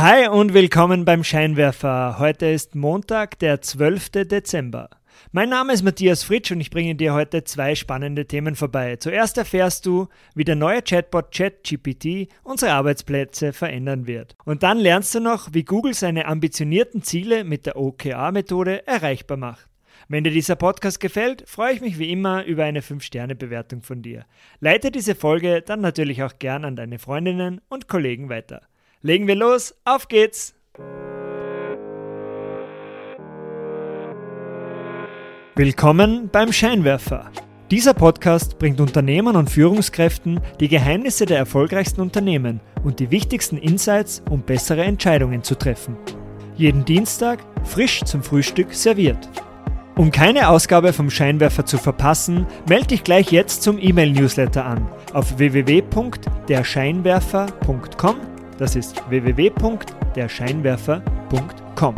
Hi und willkommen beim Scheinwerfer. Heute ist Montag, der 12. Dezember. Mein Name ist Matthias Fritsch und ich bringe dir heute zwei spannende Themen vorbei. Zuerst erfährst du, wie der neue Chatbot ChatGPT unsere Arbeitsplätze verändern wird. Und dann lernst du noch, wie Google seine ambitionierten Ziele mit der OKR-Methode erreichbar macht. Wenn dir dieser Podcast gefällt, freue ich mich wie immer über eine 5-Sterne-Bewertung von dir. Leite diese Folge dann natürlich auch gern an deine Freundinnen und Kollegen weiter. Legen wir los, auf geht's! Willkommen beim Scheinwerfer. Dieser Podcast bringt Unternehmern und Führungskräften die Geheimnisse der erfolgreichsten Unternehmen und die wichtigsten Insights, um bessere Entscheidungen zu treffen. Jeden Dienstag frisch zum Frühstück serviert. Um keine Ausgabe vom Scheinwerfer zu verpassen, melde dich gleich jetzt zum E-Mail-Newsletter an auf www.derscheinwerfer.com das ist www.derscheinwerfer.com.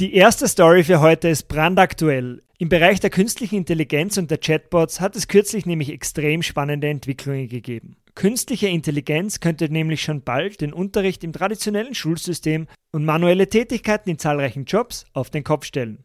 Die erste Story für heute ist brandaktuell. Im Bereich der künstlichen Intelligenz und der Chatbots hat es kürzlich nämlich extrem spannende Entwicklungen gegeben. Künstliche Intelligenz könnte nämlich schon bald den Unterricht im traditionellen Schulsystem und manuelle Tätigkeiten in zahlreichen Jobs auf den Kopf stellen.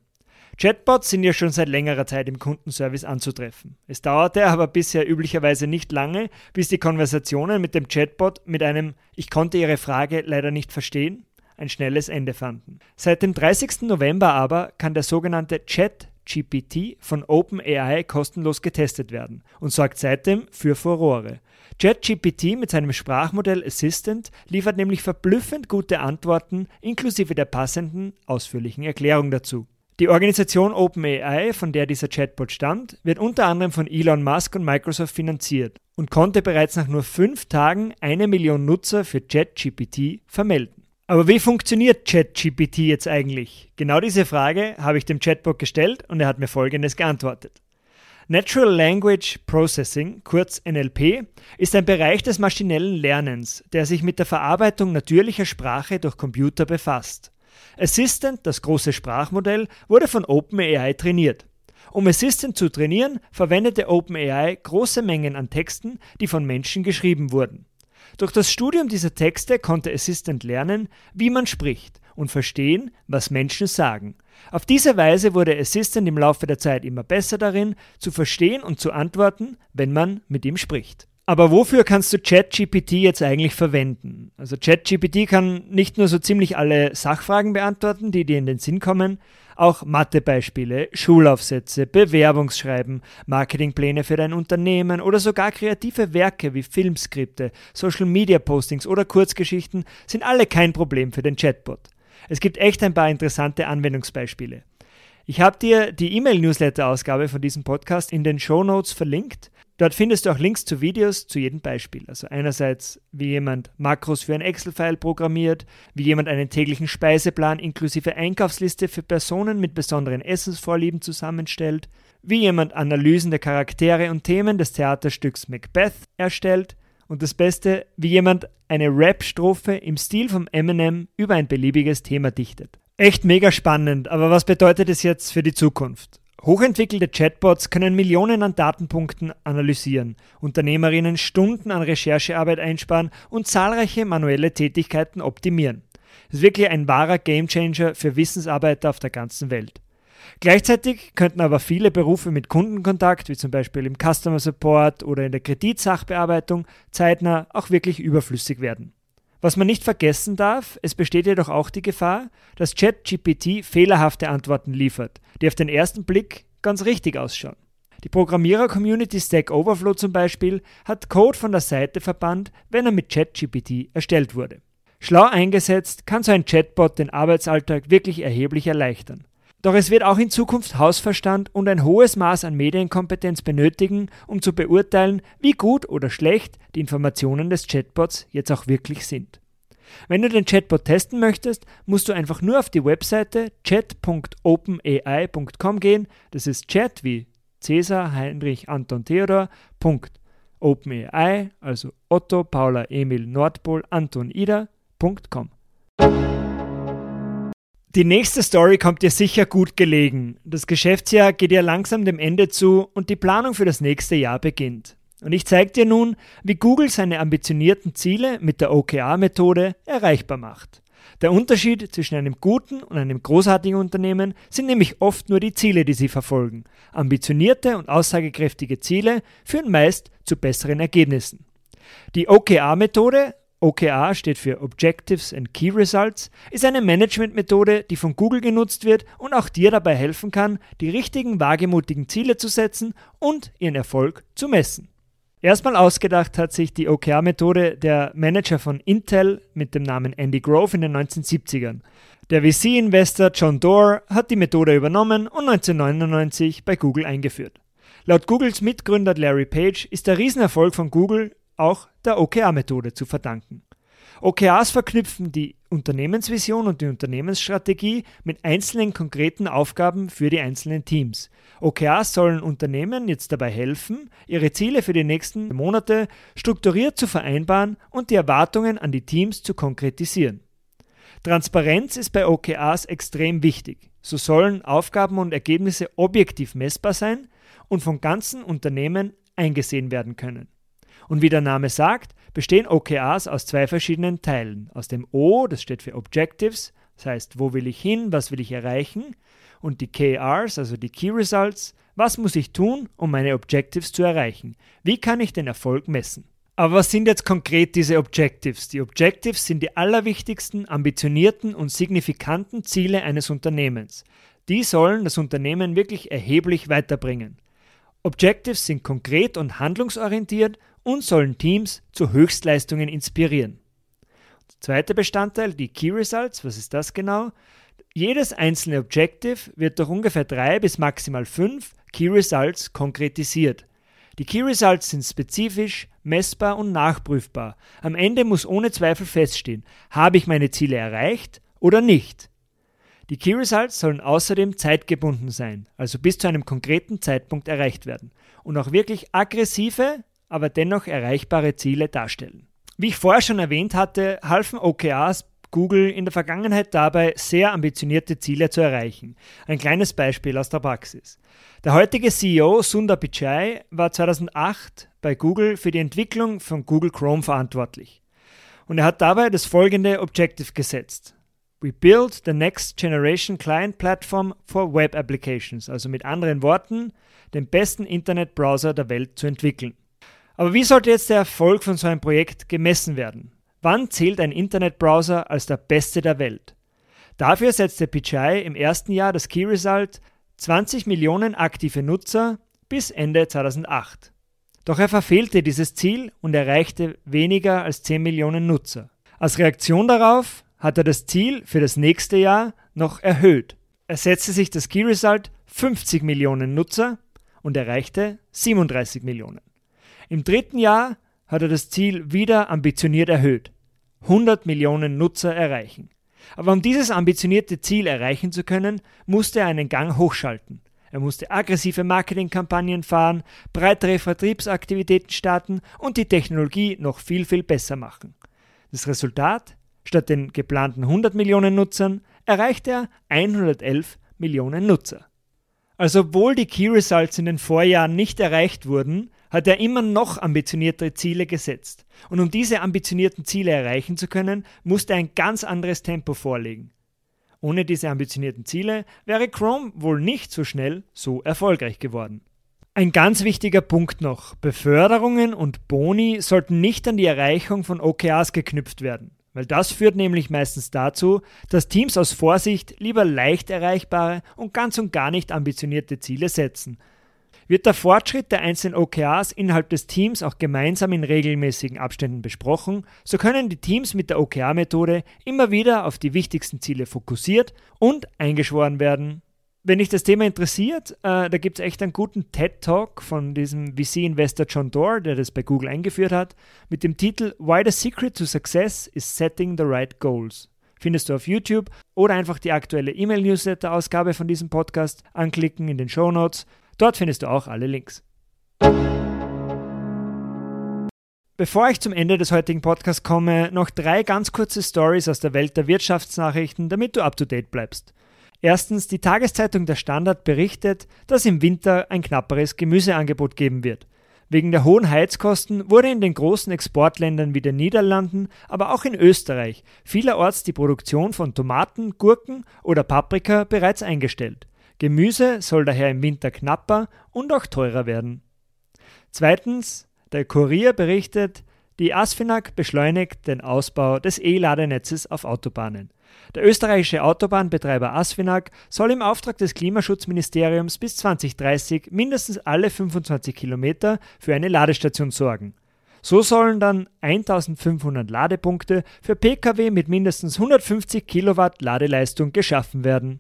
Chatbots sind ja schon seit längerer Zeit im Kundenservice anzutreffen. Es dauerte aber bisher üblicherweise nicht lange, bis die Konversationen mit dem Chatbot mit einem Ich konnte Ihre Frage leider nicht verstehen ein schnelles Ende fanden. Seit dem 30. November aber kann der sogenannte Chat GPT von OpenAI kostenlos getestet werden und sorgt seitdem für Furore. ChatGPT mit seinem Sprachmodell Assistant liefert nämlich verblüffend gute Antworten inklusive der passenden ausführlichen Erklärung dazu. Die Organisation OpenAI, von der dieser Chatbot stammt, wird unter anderem von Elon Musk und Microsoft finanziert und konnte bereits nach nur fünf Tagen eine Million Nutzer für ChatGPT vermelden. Aber wie funktioniert ChatGPT jetzt eigentlich? Genau diese Frage habe ich dem Chatbot gestellt und er hat mir Folgendes geantwortet. Natural Language Processing, kurz NLP, ist ein Bereich des maschinellen Lernens, der sich mit der Verarbeitung natürlicher Sprache durch Computer befasst. Assistant, das große Sprachmodell, wurde von OpenAI trainiert. Um Assistant zu trainieren, verwendete OpenAI große Mengen an Texten, die von Menschen geschrieben wurden. Durch das Studium dieser Texte konnte Assistant lernen, wie man spricht und verstehen, was Menschen sagen. Auf diese Weise wurde Assistant im Laufe der Zeit immer besser darin, zu verstehen und zu antworten, wenn man mit ihm spricht. Aber wofür kannst du ChatGPT jetzt eigentlich verwenden? Also ChatGPT kann nicht nur so ziemlich alle Sachfragen beantworten, die dir in den Sinn kommen, auch Mathebeispiele, Schulaufsätze, Bewerbungsschreiben, Marketingpläne für dein Unternehmen oder sogar kreative Werke wie Filmskripte, Social Media Postings oder Kurzgeschichten sind alle kein Problem für den Chatbot. Es gibt echt ein paar interessante Anwendungsbeispiele. Ich habe dir die E-Mail-Newsletter-Ausgabe von diesem Podcast in den Show Notes verlinkt. Dort findest du auch Links zu Videos zu jedem Beispiel. Also einerseits, wie jemand Makros für ein Excel-File programmiert, wie jemand einen täglichen Speiseplan inklusive Einkaufsliste für Personen mit besonderen Essensvorlieben zusammenstellt, wie jemand Analysen der Charaktere und Themen des Theaterstücks Macbeth erstellt und das Beste, wie jemand eine Rap-Strophe im Stil vom Eminem über ein beliebiges Thema dichtet. Echt mega spannend, aber was bedeutet es jetzt für die Zukunft? Hochentwickelte Chatbots können Millionen an Datenpunkten analysieren, Unternehmerinnen Stunden an Recherchearbeit einsparen und zahlreiche manuelle Tätigkeiten optimieren. Das ist wirklich ein wahrer Gamechanger für Wissensarbeiter auf der ganzen Welt. Gleichzeitig könnten aber viele Berufe mit Kundenkontakt, wie zum Beispiel im Customer Support oder in der Kreditsachbearbeitung, zeitnah auch wirklich überflüssig werden. Was man nicht vergessen darf, es besteht jedoch auch die Gefahr, dass ChatGPT fehlerhafte Antworten liefert, die auf den ersten Blick ganz richtig ausschauen. Die Programmierer-Community Stack Overflow zum Beispiel hat Code von der Seite verbannt, wenn er mit ChatGPT erstellt wurde. Schlau eingesetzt kann so ein Chatbot den Arbeitsalltag wirklich erheblich erleichtern. Doch es wird auch in Zukunft Hausverstand und ein hohes Maß an Medienkompetenz benötigen, um zu beurteilen, wie gut oder schlecht die Informationen des Chatbots jetzt auch wirklich sind. Wenn du den Chatbot testen möchtest, musst du einfach nur auf die Webseite chat.openai.com gehen. Das ist Chat wie Cäsar, Heinrich, Anton, Theodor. OpenAI, also Otto, Paula, Emil, Nordpol, Anton, Ida.com. Die nächste Story kommt dir sicher gut gelegen. Das Geschäftsjahr geht ja langsam dem Ende zu und die Planung für das nächste Jahr beginnt. Und ich zeige dir nun, wie Google seine ambitionierten Ziele mit der OKR-Methode erreichbar macht. Der Unterschied zwischen einem guten und einem großartigen Unternehmen sind nämlich oft nur die Ziele, die sie verfolgen. Ambitionierte und aussagekräftige Ziele führen meist zu besseren Ergebnissen. Die OKR-Methode OKR steht für Objectives and Key Results, ist eine Managementmethode, die von Google genutzt wird und auch dir dabei helfen kann, die richtigen wagemutigen Ziele zu setzen und ihren Erfolg zu messen. Erstmal ausgedacht hat sich die OKR-Methode der Manager von Intel mit dem Namen Andy Grove in den 1970ern. Der VC-Investor John Doerr hat die Methode übernommen und 1999 bei Google eingeführt. Laut Googles Mitgründer Larry Page ist der Riesenerfolg von Google auch der OKR-Methode zu verdanken. OKRs verknüpfen die Unternehmensvision und die Unternehmensstrategie mit einzelnen konkreten Aufgaben für die einzelnen Teams. OKRs sollen Unternehmen jetzt dabei helfen, ihre Ziele für die nächsten Monate strukturiert zu vereinbaren und die Erwartungen an die Teams zu konkretisieren. Transparenz ist bei OKRs extrem wichtig. So sollen Aufgaben und Ergebnisse objektiv messbar sein und vom ganzen Unternehmen eingesehen werden können. Und wie der Name sagt, bestehen OKRs aus zwei verschiedenen Teilen. Aus dem O, das steht für Objectives, das heißt, wo will ich hin, was will ich erreichen, und die KRs, also die Key Results, was muss ich tun, um meine Objectives zu erreichen? Wie kann ich den Erfolg messen? Aber was sind jetzt konkret diese Objectives? Die Objectives sind die allerwichtigsten, ambitionierten und signifikanten Ziele eines Unternehmens. Die sollen das Unternehmen wirklich erheblich weiterbringen. Objectives sind konkret und handlungsorientiert und sollen Teams zu Höchstleistungen inspirieren. Der zweite Bestandteil, die Key Results, was ist das genau? Jedes einzelne Objective wird durch ungefähr drei bis maximal fünf Key Results konkretisiert. Die Key Results sind spezifisch, messbar und nachprüfbar. Am Ende muss ohne Zweifel feststehen, habe ich meine Ziele erreicht oder nicht. Die Key Results sollen außerdem zeitgebunden sein, also bis zu einem konkreten Zeitpunkt erreicht werden und auch wirklich aggressive, aber dennoch erreichbare Ziele darstellen. Wie ich vorher schon erwähnt hatte, halfen OKRs Google in der Vergangenheit dabei, sehr ambitionierte Ziele zu erreichen. Ein kleines Beispiel aus der Praxis. Der heutige CEO Sundar Pichai war 2008 bei Google für die Entwicklung von Google Chrome verantwortlich. Und er hat dabei das folgende Objective gesetzt. We build the next generation client platform for web applications. Also mit anderen Worten, den besten Internetbrowser der Welt zu entwickeln. Aber wie sollte jetzt der Erfolg von so einem Projekt gemessen werden? Wann zählt ein Internetbrowser als der beste der Welt? Dafür setzte Pichai im ersten Jahr das Key Result 20 Millionen aktive Nutzer bis Ende 2008. Doch er verfehlte dieses Ziel und erreichte weniger als 10 Millionen Nutzer. Als Reaktion darauf hat er das Ziel für das nächste Jahr noch erhöht. Er setzte sich das Key Result 50 Millionen Nutzer und erreichte 37 Millionen. Im dritten Jahr hat er das Ziel wieder ambitioniert erhöht. 100 Millionen Nutzer erreichen. Aber um dieses ambitionierte Ziel erreichen zu können, musste er einen Gang hochschalten. Er musste aggressive Marketingkampagnen fahren, breitere Vertriebsaktivitäten starten und die Technologie noch viel, viel besser machen. Das Resultat? Statt den geplanten 100 Millionen Nutzern erreichte er 111 Millionen Nutzer. Also obwohl die Key Results in den Vorjahren nicht erreicht wurden, hat er immer noch ambitioniertere Ziele gesetzt. Und um diese ambitionierten Ziele erreichen zu können, musste er ein ganz anderes Tempo vorlegen. Ohne diese ambitionierten Ziele wäre Chrome wohl nicht so schnell so erfolgreich geworden. Ein ganz wichtiger Punkt noch. Beförderungen und Boni sollten nicht an die Erreichung von OKRs geknüpft werden, weil das führt nämlich meistens dazu, dass Teams aus Vorsicht lieber leicht erreichbare und ganz und gar nicht ambitionierte Ziele setzen, wird der Fortschritt der einzelnen OKRs innerhalb des Teams auch gemeinsam in regelmäßigen Abständen besprochen, so können die Teams mit der OKR-Methode immer wieder auf die wichtigsten Ziele fokussiert und eingeschworen werden. Wenn dich das Thema interessiert, äh, da gibt es echt einen guten TED-Talk von diesem VC-Investor John Doerr, der das bei Google eingeführt hat, mit dem Titel Why the Secret to Success is Setting the Right Goals findest du auf YouTube oder einfach die aktuelle E-Mail-Newsletter-Ausgabe von diesem Podcast anklicken in den Show Notes. Dort findest du auch alle Links. Bevor ich zum Ende des heutigen Podcasts komme, noch drei ganz kurze Stories aus der Welt der Wirtschaftsnachrichten, damit du up to date bleibst. Erstens, die Tageszeitung Der Standard berichtet, dass im Winter ein knapperes Gemüseangebot geben wird. Wegen der hohen Heizkosten wurde in den großen Exportländern wie den Niederlanden, aber auch in Österreich vielerorts die Produktion von Tomaten, Gurken oder Paprika bereits eingestellt. Gemüse soll daher im Winter knapper und auch teurer werden. Zweitens, der Kurier berichtet, die ASFINAG beschleunigt den Ausbau des E-Ladenetzes auf Autobahnen. Der österreichische Autobahnbetreiber Asfinag soll im Auftrag des Klimaschutzministeriums bis 2030 mindestens alle 25 Kilometer für eine Ladestation sorgen. So sollen dann 1500 Ladepunkte für Pkw mit mindestens 150 Kilowatt Ladeleistung geschaffen werden.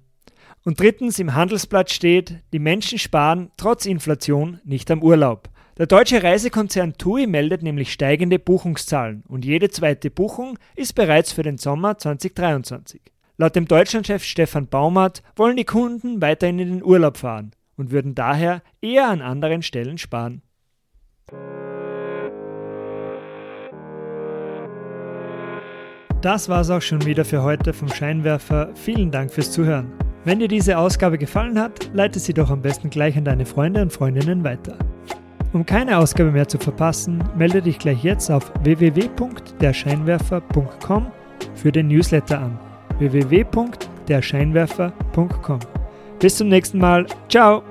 Und drittens im Handelsblatt steht, die Menschen sparen trotz Inflation nicht am Urlaub. Der deutsche Reisekonzern TUI meldet nämlich steigende Buchungszahlen und jede zweite Buchung ist bereits für den Sommer 2023. Laut dem Deutschlandchef Stefan Baumert wollen die Kunden weiterhin in den Urlaub fahren und würden daher eher an anderen Stellen sparen. Das war's auch schon wieder für heute vom Scheinwerfer. Vielen Dank fürs Zuhören. Wenn dir diese Ausgabe gefallen hat, leite sie doch am besten gleich an deine Freunde und Freundinnen weiter. Um keine Ausgabe mehr zu verpassen, melde dich gleich jetzt auf www.derscheinwerfer.com für den Newsletter an. www.derscheinwerfer.com. Bis zum nächsten Mal. Ciao!